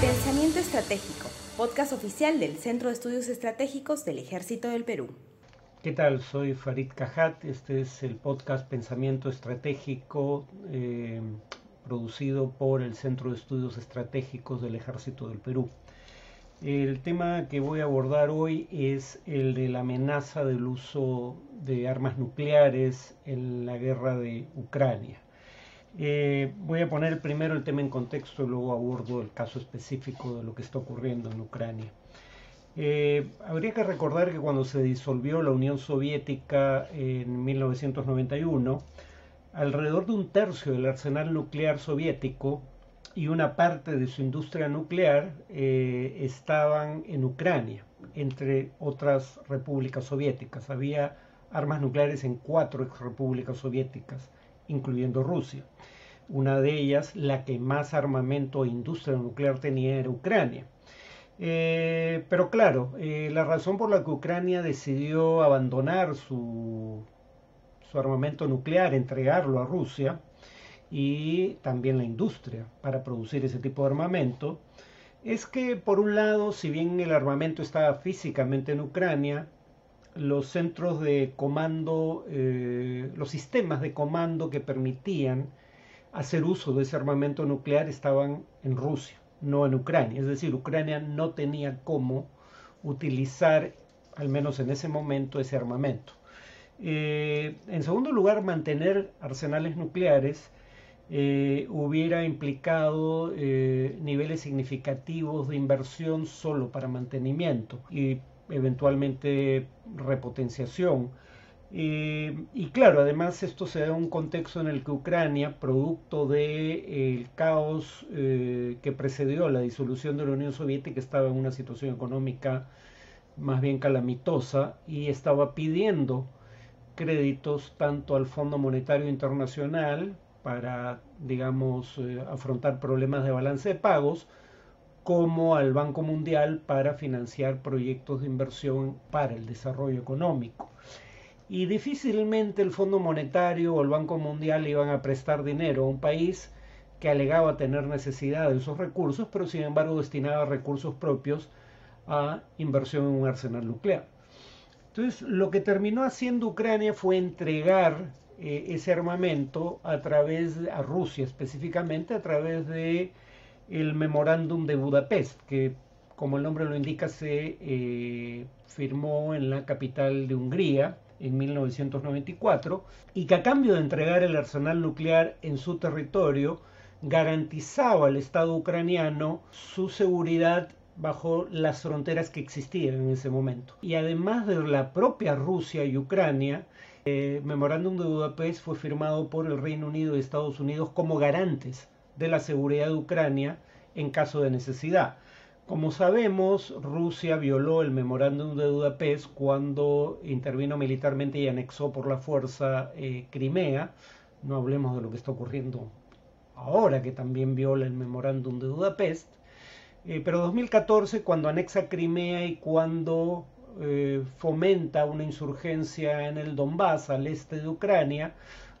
Pensamiento Estratégico, podcast oficial del Centro de Estudios Estratégicos del Ejército del Perú. ¿Qué tal? Soy Farid Cajat. Este es el podcast Pensamiento Estratégico eh, producido por el Centro de Estudios Estratégicos del Ejército del Perú. El tema que voy a abordar hoy es el de la amenaza del uso de armas nucleares en la guerra de Ucrania. Eh, voy a poner primero el tema en contexto y luego abordo el caso específico de lo que está ocurriendo en Ucrania. Eh, habría que recordar que cuando se disolvió la Unión Soviética en 1991, alrededor de un tercio del arsenal nuclear soviético y una parte de su industria nuclear eh, estaban en Ucrania, entre otras repúblicas soviéticas. Había armas nucleares en cuatro ex repúblicas soviéticas, incluyendo Rusia. Una de ellas, la que más armamento e industria nuclear tenía, era Ucrania. Eh, pero claro, eh, la razón por la que Ucrania decidió abandonar su, su armamento nuclear, entregarlo a Rusia, y también la industria para producir ese tipo de armamento, es que por un lado, si bien el armamento estaba físicamente en Ucrania, los centros de comando, eh, los sistemas de comando que permitían hacer uso de ese armamento nuclear estaban en Rusia, no en Ucrania. Es decir, Ucrania no tenía cómo utilizar, al menos en ese momento, ese armamento. Eh, en segundo lugar, mantener arsenales nucleares eh, hubiera implicado eh, niveles significativos de inversión solo para mantenimiento y eventualmente repotenciación. Eh, y claro, además esto se da en un contexto en el que Ucrania, producto del caos que precedió la disolución de la Unión Soviética, estaba en una situación económica más bien calamitosa y estaba pidiendo créditos tanto al Fondo Monetario Internacional para, digamos, eh, afrontar problemas de balance de pagos, como al Banco Mundial para financiar proyectos de inversión para el desarrollo económico. Y difícilmente el Fondo Monetario o el Banco Mundial iban a prestar dinero a un país que alegaba tener necesidad de esos recursos, pero sin embargo destinaba recursos propios a inversión en un arsenal nuclear. Entonces, lo que terminó haciendo Ucrania fue entregar eh, ese armamento a través a Rusia específicamente a través de el memorándum de Budapest que como el nombre lo indica se eh, firmó en la capital de Hungría en 1994 y que a cambio de entregar el arsenal nuclear en su territorio garantizaba al Estado ucraniano su seguridad bajo las fronteras que existían en ese momento. Y además de la propia Rusia y Ucrania, el memorándum de Budapest fue firmado por el Reino Unido y Estados Unidos como garantes de la seguridad de Ucrania en caso de necesidad. Como sabemos, Rusia violó el memorándum de Budapest cuando intervino militarmente y anexó por la fuerza eh, Crimea. No hablemos de lo que está ocurriendo ahora, que también viola el memorándum de Budapest. Eh, pero 2014, cuando anexa Crimea y cuando eh, fomenta una insurgencia en el Donbass, al este de Ucrania,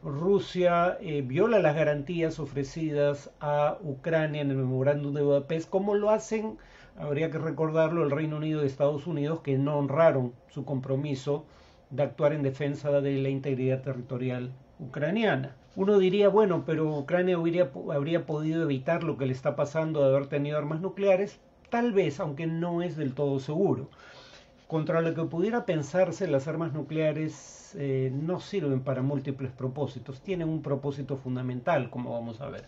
Rusia eh, viola las garantías ofrecidas a Ucrania en el memorándum de Budapest, como lo hacen, habría que recordarlo, el Reino Unido y Estados Unidos, que no honraron su compromiso de actuar en defensa de la integridad territorial ucraniana. Uno diría, bueno, pero Ucrania habría podido evitar lo que le está pasando de haber tenido armas nucleares, tal vez, aunque no es del todo seguro. Contra lo que pudiera pensarse, las armas nucleares eh, no sirven para múltiples propósitos, tienen un propósito fundamental, como vamos a ver.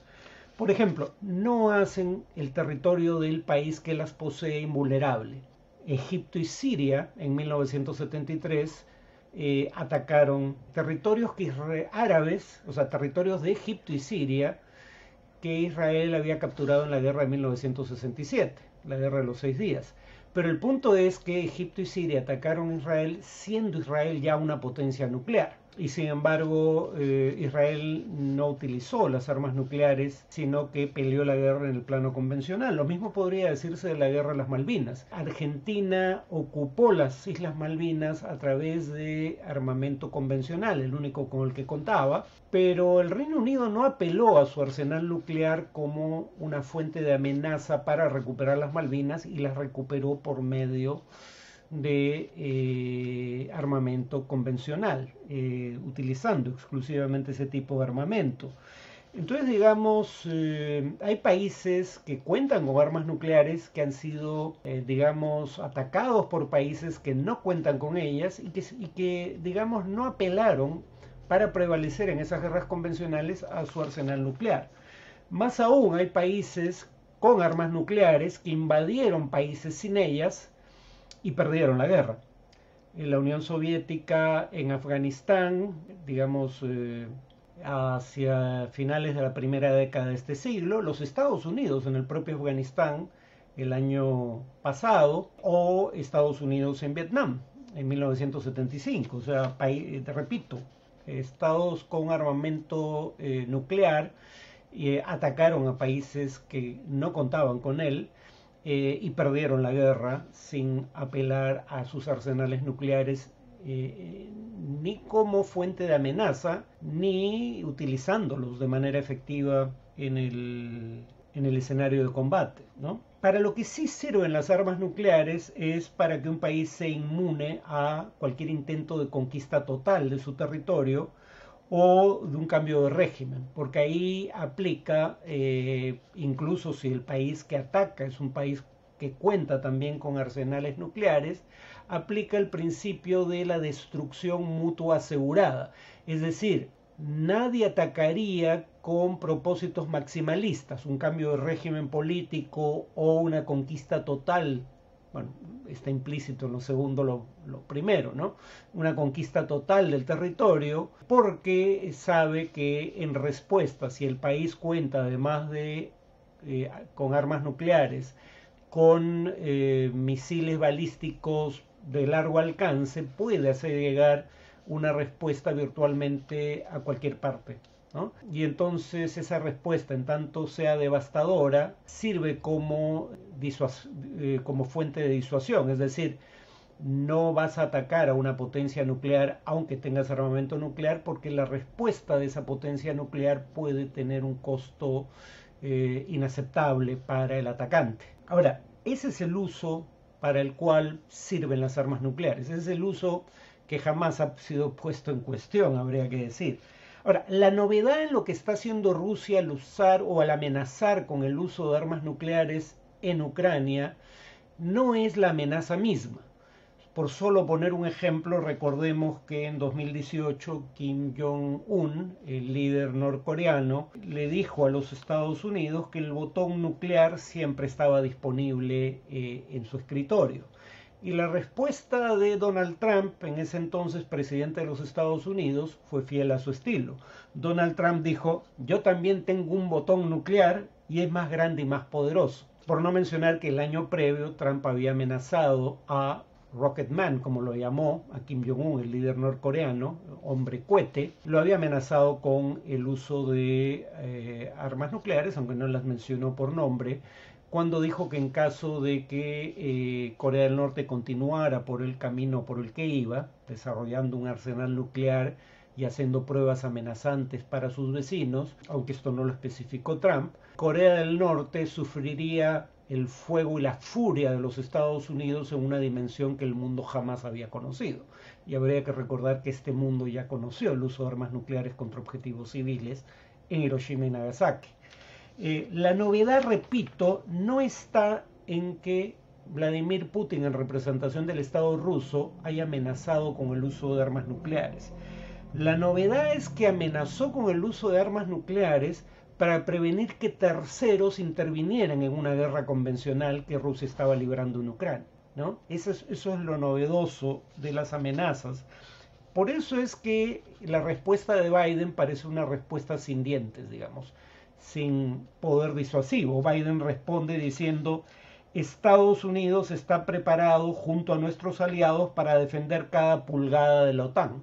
Por ejemplo, no hacen el territorio del país que las posee invulnerable. Egipto y Siria en 1973 eh, atacaron territorios que árabes, o sea, territorios de Egipto y Siria, que Israel había capturado en la guerra de 1967, la guerra de los seis días. Pero el punto es que Egipto y Siria atacaron Israel siendo Israel ya una potencia nuclear. Y sin embargo eh, Israel no utilizó las armas nucleares, sino que peleó la guerra en el plano convencional. Lo mismo podría decirse de la guerra de las Malvinas. Argentina ocupó las Islas Malvinas a través de armamento convencional, el único con el que contaba, pero el Reino Unido no apeló a su arsenal nuclear como una fuente de amenaza para recuperar las Malvinas y las recuperó por medio de eh, armamento convencional, eh, utilizando exclusivamente ese tipo de armamento. Entonces, digamos, eh, hay países que cuentan con armas nucleares que han sido, digamos, atacados por países que no cuentan con ellas y que, y que, digamos, no apelaron para prevalecer en esas guerras convencionales a su arsenal nuclear. Más aún, hay países con armas nucleares que invadieron países sin ellas y perdieron la guerra. En la Unión Soviética, en Afganistán, digamos, eh, hacia finales de la primera década de este siglo, los Estados Unidos en el propio Afganistán el año pasado, o Estados Unidos en Vietnam en 1975. O sea, te repito, estados con armamento eh, nuclear eh, atacaron a países que no contaban con él eh, y perdieron la guerra sin apelar a sus arsenales nucleares eh, ni como fuente de amenaza, ni utilizándolos de manera efectiva en el, en el escenario de combate. ¿no? Para lo que sí sirven las armas nucleares es para que un país se inmune a cualquier intento de conquista total de su territorio o de un cambio de régimen, porque ahí aplica, eh, incluso si el país que ataca es un país que cuenta también con arsenales nucleares, aplica el principio de la destrucción mutua asegurada. Es decir, nadie atacaría con propósitos maximalistas, un cambio de régimen político o una conquista total bueno, está implícito en lo segundo lo, primero, ¿no? Una conquista total del territorio, porque sabe que en respuesta, si el país cuenta además de eh, con armas nucleares, con eh, misiles balísticos de largo alcance, puede hacer llegar una respuesta virtualmente a cualquier parte. Y entonces esa respuesta, en tanto sea devastadora, sirve como, eh, como fuente de disuasión, es decir, no vas a atacar a una potencia nuclear aunque tengas armamento nuclear porque la respuesta de esa potencia nuclear puede tener un costo eh, inaceptable para el atacante. Ahora, ese es el uso para el cual sirven las armas nucleares, ese es el uso que jamás ha sido puesto en cuestión, habría que decir. Ahora, la novedad en lo que está haciendo Rusia al usar o al amenazar con el uso de armas nucleares en Ucrania no es la amenaza misma. Por solo poner un ejemplo, recordemos que en 2018 Kim Jong-un, el líder norcoreano, le dijo a los Estados Unidos que el botón nuclear siempre estaba disponible eh, en su escritorio. Y la respuesta de Donald Trump, en ese entonces presidente de los Estados Unidos, fue fiel a su estilo. Donald Trump dijo, yo también tengo un botón nuclear y es más grande y más poderoso. Por no mencionar que el año previo Trump había amenazado a Rocket Man, como lo llamó, a Kim Jong-un, el líder norcoreano, hombre cohete, lo había amenazado con el uso de eh, armas nucleares, aunque no las mencionó por nombre, cuando dijo que en caso de que eh, Corea del Norte continuara por el camino por el que iba, desarrollando un arsenal nuclear y haciendo pruebas amenazantes para sus vecinos, aunque esto no lo especificó Trump, Corea del Norte sufriría el fuego y la furia de los Estados Unidos en una dimensión que el mundo jamás había conocido. Y habría que recordar que este mundo ya conoció el uso de armas nucleares contra objetivos civiles en Hiroshima y Nagasaki. Eh, la novedad, repito, no está en que Vladimir Putin, en representación del Estado ruso, haya amenazado con el uso de armas nucleares. La novedad es que amenazó con el uso de armas nucleares para prevenir que terceros intervinieran en una guerra convencional que Rusia estaba librando en Ucrania. ¿no? Es, eso es lo novedoso de las amenazas. Por eso es que la respuesta de Biden parece una respuesta sin dientes, digamos sin poder disuasivo. Biden responde diciendo, Estados Unidos está preparado junto a nuestros aliados para defender cada pulgada de la OTAN.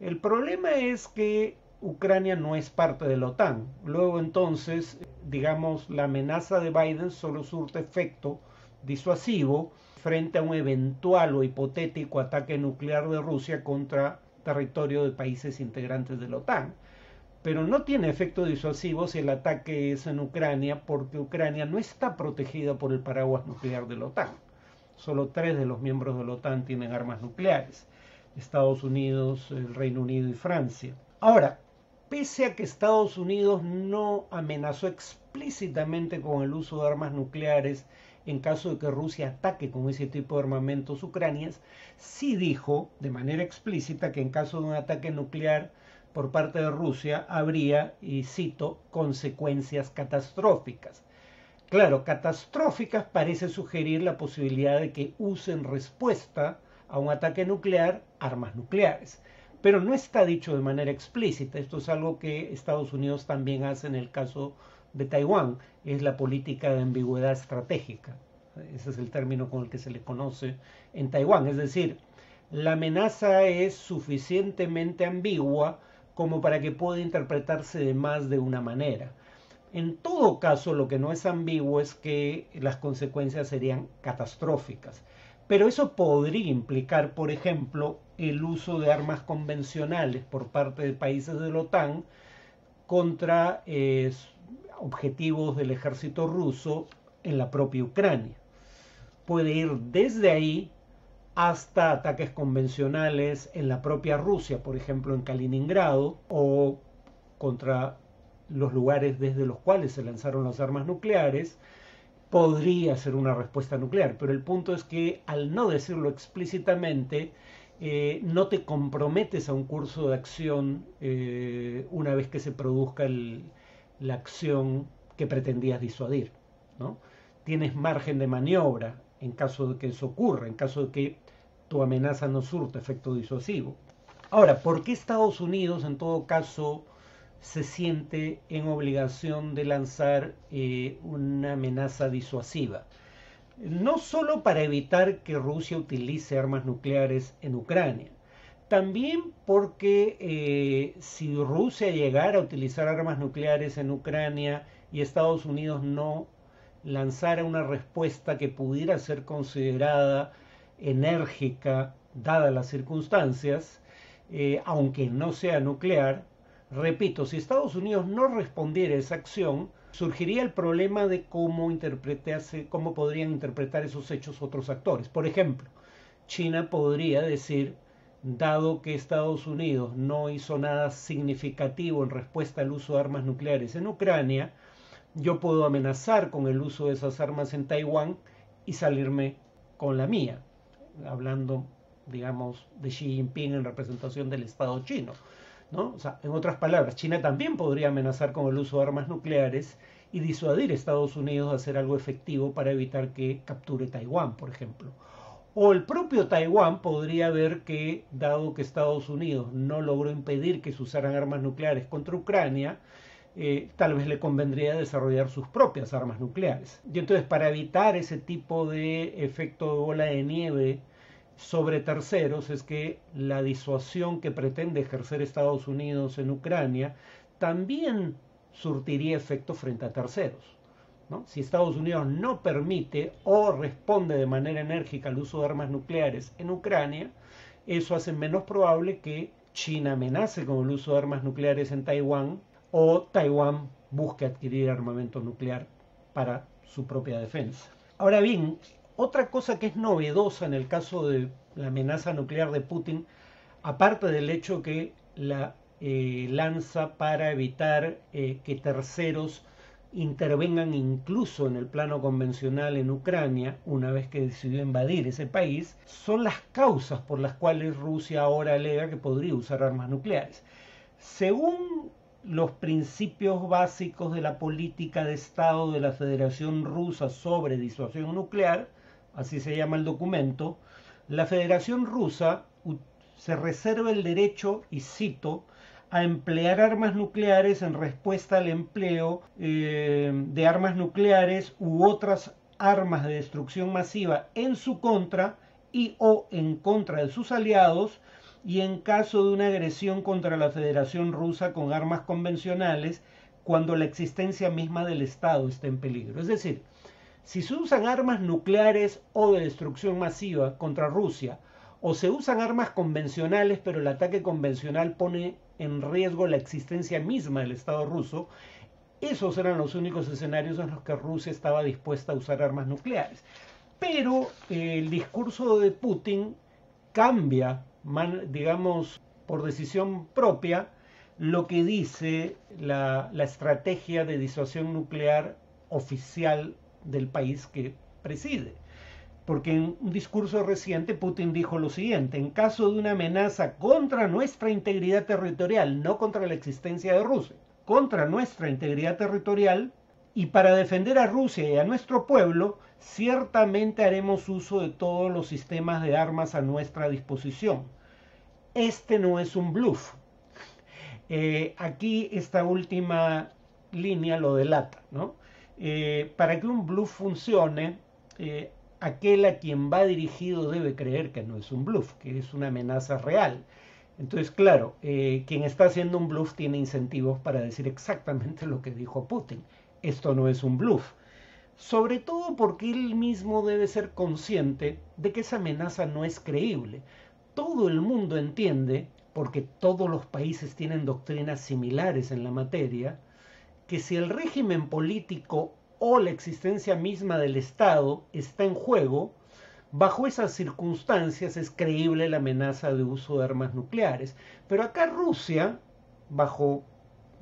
El problema es que Ucrania no es parte de la OTAN. Luego entonces, digamos, la amenaza de Biden solo surte efecto disuasivo frente a un eventual o hipotético ataque nuclear de Rusia contra territorio de países integrantes de la OTAN. Pero no tiene efecto disuasivo si el ataque es en Ucrania porque Ucrania no está protegida por el paraguas nuclear de la OTAN. Solo tres de los miembros de la OTAN tienen armas nucleares. Estados Unidos, el Reino Unido y Francia. Ahora, pese a que Estados Unidos no amenazó explícitamente con el uso de armas nucleares en caso de que Rusia ataque con ese tipo de armamentos ucranias, sí dijo de manera explícita que en caso de un ataque nuclear por parte de Rusia habría, y cito, consecuencias catastróficas. Claro, catastróficas parece sugerir la posibilidad de que usen respuesta a un ataque nuclear armas nucleares pero no está dicho de manera explícita. Esto es algo que Estados Unidos también hace en el caso de Taiwán, es la política de ambigüedad estratégica. Ese es el término con el que se le conoce en Taiwán. Es decir, la amenaza es suficientemente ambigua como para que pueda interpretarse de más de una manera. En todo caso, lo que no es ambiguo es que las consecuencias serían catastróficas. Pero eso podría implicar, por ejemplo, el uso de armas convencionales por parte de países de la OTAN contra eh, objetivos del ejército ruso en la propia Ucrania. Puede ir desde ahí hasta ataques convencionales en la propia Rusia, por ejemplo en Kaliningrado, o contra los lugares desde los cuales se lanzaron las armas nucleares, podría ser una respuesta nuclear, pero el punto es que al no decirlo explícitamente, eh, no te comprometes a un curso de acción eh, una vez que se produzca la acción que pretendías disuadir. ¿no? Tienes margen de maniobra en caso de que eso ocurra, en caso de que tu amenaza no surta efecto disuasivo. Ahora, ¿por qué Estados Unidos en todo caso se siente en obligación de lanzar eh, una amenaza disuasiva? no solo para evitar que Rusia utilice armas nucleares en Ucrania, también porque eh, si Rusia llegara a utilizar armas nucleares en Ucrania y Estados Unidos no lanzara una respuesta que pudiera ser considerada enérgica dadas las circunstancias, eh, aunque no sea nuclear, repito, si Estados Unidos no respondiera a esa acción, surgiría el problema de cómo interpretarse, cómo podrían interpretar esos hechos otros actores. Por ejemplo, China podría decir, dado que Estados Unidos no hizo nada significativo en respuesta al uso de armas nucleares en Ucrania, yo puedo amenazar con el uso de esas armas en Taiwán y salirme con la mía, hablando, digamos, de Xi Jinping en representación del Estado chino en otras palabras, China también podría amenazar con el uso de armas nucleares y disuadir a Estados Unidos de hacer algo efectivo para evitar que capture Taiwán, por ejemplo. O el propio Taiwán podría ver que, dado que Estados Unidos no logró impedir que se usaran armas nucleares contra Ucrania, eh, tal vez le convendría desarrollar sus propias armas nucleares. Y entonces, para evitar ese tipo de efecto de bola de nieve sobre terceros es que la disuasión que pretende ejercer Estados Unidos en Ucrania también surtiría efecto frente a terceros. Si Estados Unidos no permite o responde de manera enérgica al uso de armas nucleares en Ucrania, eso hace menos probable que China amenace con el uso de armas nucleares en Taiwán o Taiwán busque adquirir armamento nuclear para su propia defensa. Ahora bien, otra cosa que es novedosa en el caso de la amenaza nuclear de Putin, aparte del hecho que la eh, lanza para evitar eh, que terceros intervengan incluso en el plano convencional en Ucrania, una vez que decidió invadir ese país, son las causas por las cuales Rusia ahora alega que podría usar armas nucleares. Según los principios básicos de la política de Estado de la Federación Rusa sobre disuasión nuclear, así se llama el documento, la Federación Rusa se reserva el derecho, y cito, a emplear armas nucleares en respuesta al empleo eh, de armas nucleares u otras armas de destrucción masiva en su contra y o en contra de sus aliados y en caso de una agresión contra la Federación Rusa con armas convencionales cuando la existencia misma del Estado está en peligro. Es decir, si se usan armas nucleares o de destrucción masiva contra Rusia, o se usan armas convencionales, pero el ataque convencional pone en riesgo la existencia misma del Estado ruso, esos eran los únicos escenarios en los que Rusia estaba dispuesta a usar armas nucleares. Pero eh, el discurso de Putin cambia, digamos, por decisión propia, lo que dice la, estrategia de disuasión nuclear oficial del país que preside. Porque en un discurso reciente Putin dijo lo siguiente, en caso de una amenaza contra nuestra integridad territorial, no contra la existencia de Rusia, contra nuestra integridad territorial y para defender a Rusia y a nuestro pueblo, ciertamente haremos uso de todos los sistemas de armas a nuestra disposición. Este no es un bluff. Eh, aquí esta última línea lo delata. ¿no? Eh, para que un bluff funcione, eh, aquel a quien va dirigido debe creer que no es un bluff, que es una amenaza real. Entonces, claro, quien está haciendo un bluff tiene incentivos para decir exactamente lo que dijo Putin. Esto no es un bluff. Sobre todo porque él mismo debe ser consciente de que esa amenaza no es creíble. Todo el mundo entiende, porque todos los países tienen doctrinas similares en la materia, que si el régimen político o la existencia misma del Estado está en juego, Bajo esas circunstancias es creíble la amenaza de uso de armas nucleares. Pero acá Rusia, bajo,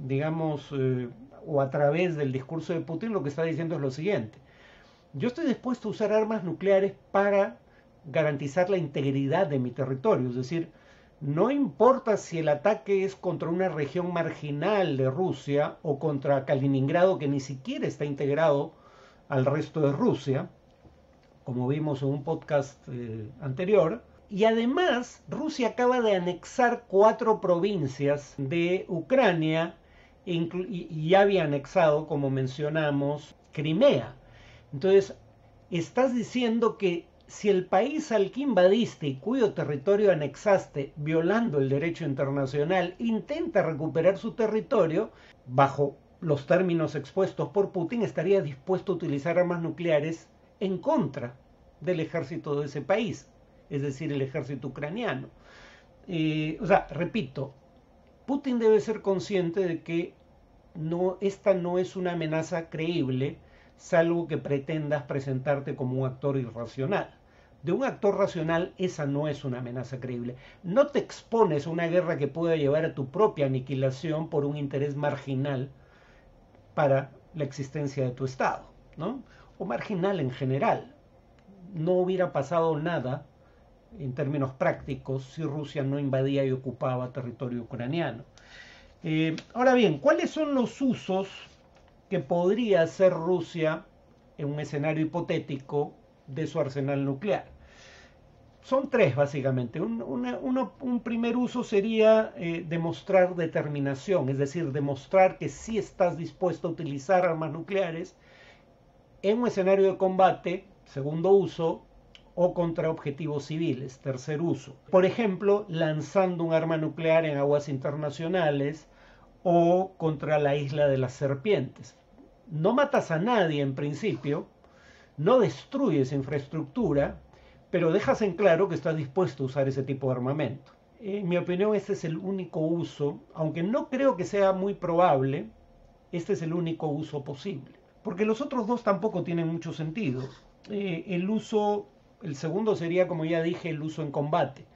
digamos, eh, o a través del discurso de Putin, lo que está diciendo es lo siguiente. Yo estoy dispuesto a usar armas nucleares para garantizar la integridad de mi territorio. Es decir, no importa si el ataque es contra una región marginal de Rusia o contra Kaliningrado que ni siquiera está integrado al resto de Rusia, como vimos en un podcast eh, anterior. Y además, Rusia acaba de anexar cuatro provincias de Ucrania y ya había anexado, como mencionamos, Crimea. Entonces, estás diciendo que si el país al que invadiste y cuyo territorio anexaste, violando el derecho internacional, intenta recuperar su territorio, bajo los términos expuestos por Putin, estaría dispuesto a utilizar armas nucleares en contra del ejército de ese país, es decir, el ejército ucraniano. Eh, o sea, repito, Putin debe ser consciente de que no, esta no es una amenaza creíble, salvo que pretendas presentarte como un actor irracional. De un actor racional, esa no es una amenaza creíble. No te expones a una guerra que pueda llevar a tu propia aniquilación por un interés marginal para la existencia de tu Estado, ¿no? O marginal en general no hubiera pasado nada en términos prácticos si Rusia no invadía y ocupaba territorio ucraniano. Eh, ahora bien, ¿cuáles son los usos que podría hacer Rusia en un escenario hipotético de su arsenal nuclear? Son tres básicamente. Un, primer uso sería eh, demostrar determinación, es decir, demostrar que sí estás dispuesto a utilizar armas nucleares en un escenario de combate segundo uso, o contra objetivos civiles, tercer uso. Por ejemplo, lanzando un arma nuclear en aguas internacionales o contra la isla de las serpientes. No matas a nadie en principio, no destruyes infraestructura, pero dejas en claro que estás dispuesto a usar ese tipo de armamento. En mi opinión, este es el único uso, aunque no creo que sea muy probable, este es el único uso posible. Porque los otros dos tampoco tienen mucho sentido. Eh, el uso, el segundo sería, como ya dije, el uso en combate.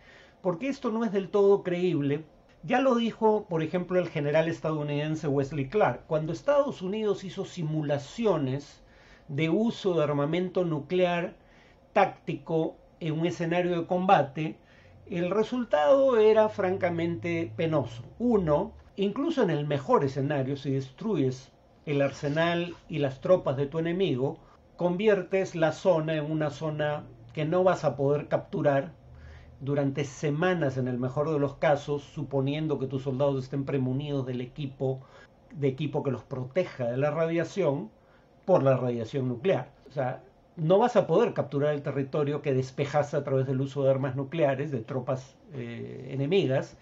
Porque esto no es del todo creíble. Ya lo dijo, por ejemplo, el general estadounidense Wesley Clark. Cuando Estados Unidos hizo simulaciones de uso de armamento nuclear táctico en un escenario de combate, el resultado era francamente penoso. Uno, incluso en el mejor escenario, si destruyes el arsenal y las tropas de tu enemigo, conviertes la zona en una zona que no vas a poder capturar durante semanas en el mejor de los casos, suponiendo que tus soldados estén premunidos del equipo, de equipo que los proteja de la radiación por la radiación nuclear. O sea, no vas a poder capturar el territorio que despejas a través del uso de armas nucleares, de tropas eh, enemigas.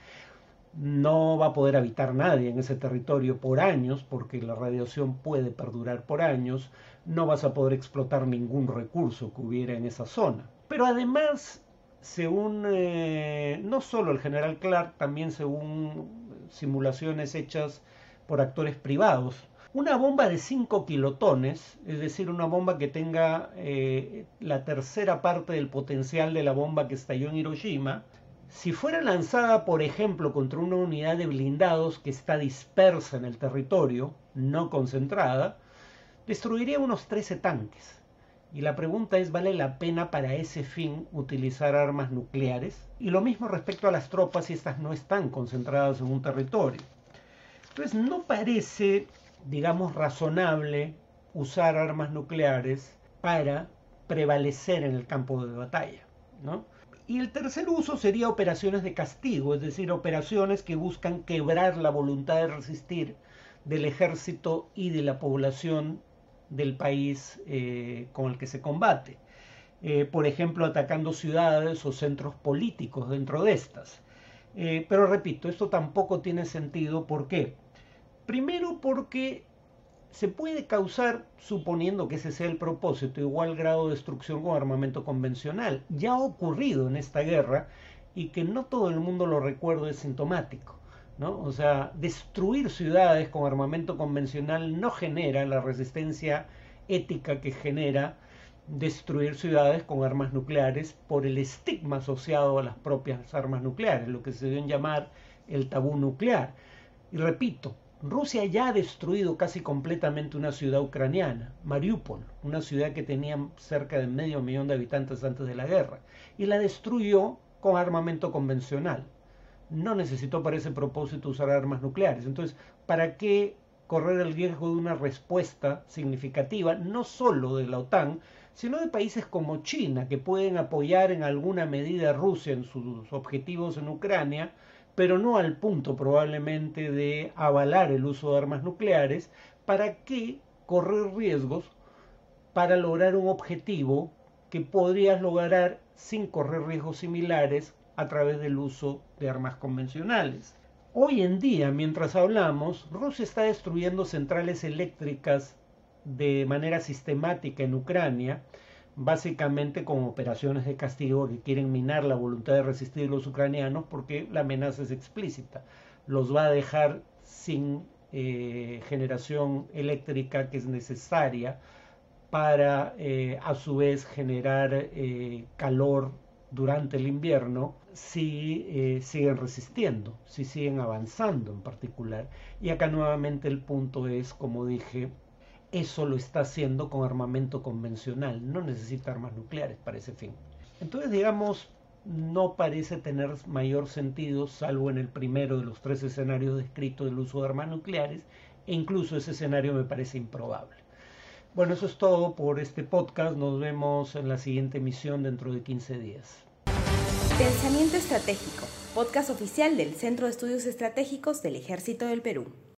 No va a poder habitar nadie en ese territorio por años, porque la radiación puede perdurar por años. No vas a poder explotar ningún recurso que hubiera en esa zona. Pero además, según eh, no solo el general Clark, también según simulaciones hechas por actores privados, una bomba de 5 kilotones, es decir, una bomba que tenga eh, la tercera parte del potencial de la bomba que estalló en Hiroshima, si fuera lanzada, por ejemplo, contra una unidad de blindados que está dispersa en el territorio, no concentrada, destruiría unos 13 tanques. Y la pregunta es, ¿vale la pena para ese fin utilizar armas nucleares? Y lo mismo respecto a las tropas si estas no están concentradas en un territorio. Entonces no parece digamos, razonable usar armas nucleares para prevalecer en el campo de batalla. ¿no? Y el tercer uso sería operaciones de castigo, es decir, operaciones que buscan quebrar la voluntad de resistir del ejército y de la población del país eh, con el que se combate. Eh, por ejemplo, atacando ciudades o centros políticos dentro de estas. Eh, pero repito, esto tampoco tiene sentido. ¿Por qué? Primero porque se puede causar, suponiendo que ese sea el propósito, igual grado de destrucción con armamento convencional. Ya ha ocurrido en esta guerra y que no todo el mundo lo recuerda es sintomático. ¿no? O sea, destruir ciudades con armamento convencional no genera la resistencia ética que genera destruir ciudades con armas nucleares por el estigma asociado a las propias armas nucleares, lo que se deben llamar el tabú nuclear. Y repito, Rusia ya ha destruido casi completamente una ciudad ucraniana, Mariupol, una ciudad que tenía cerca de medio millón de habitantes antes de la guerra, y la destruyó con armamento convencional. No necesitó para ese propósito usar armas nucleares. Entonces, ¿para qué correr el riesgo de una respuesta significativa, no solo de la OTAN, sino de países como China, que pueden apoyar en alguna medida a Rusia en sus objetivos en Ucrania, pero no al punto probablemente de avalar el uso de armas nucleares, ¿para qué correr riesgos para lograr un objetivo que podrías lograr sin correr riesgos similares a través del uso de armas convencionales? Hoy en día, mientras hablamos, Rusia está destruyendo centrales eléctricas de manera sistemática en Ucrania, básicamente con operaciones de castigo que quieren minar la voluntad de resistir los ucranianos porque la amenaza es explícita. Los va a dejar sin eh, generación eléctrica que es necesaria para eh, a su vez generar eh, calor durante el invierno si siguen resistiendo, si siguen avanzando en particular. Y acá nuevamente el punto es, como dije, eso lo está haciendo con armamento convencional, no necesita armas nucleares para ese fin. Entonces, digamos, no parece tener mayor sentido, salvo en el primero de los tres escenarios descritos del uso de armas nucleares, e incluso ese escenario me parece improbable. Bueno, eso es todo por este podcast. Nos vemos en la siguiente emisión dentro de 15 días. Pensamiento Estratégico, podcast oficial del Centro de Estudios Estratégicos del Ejército del Perú.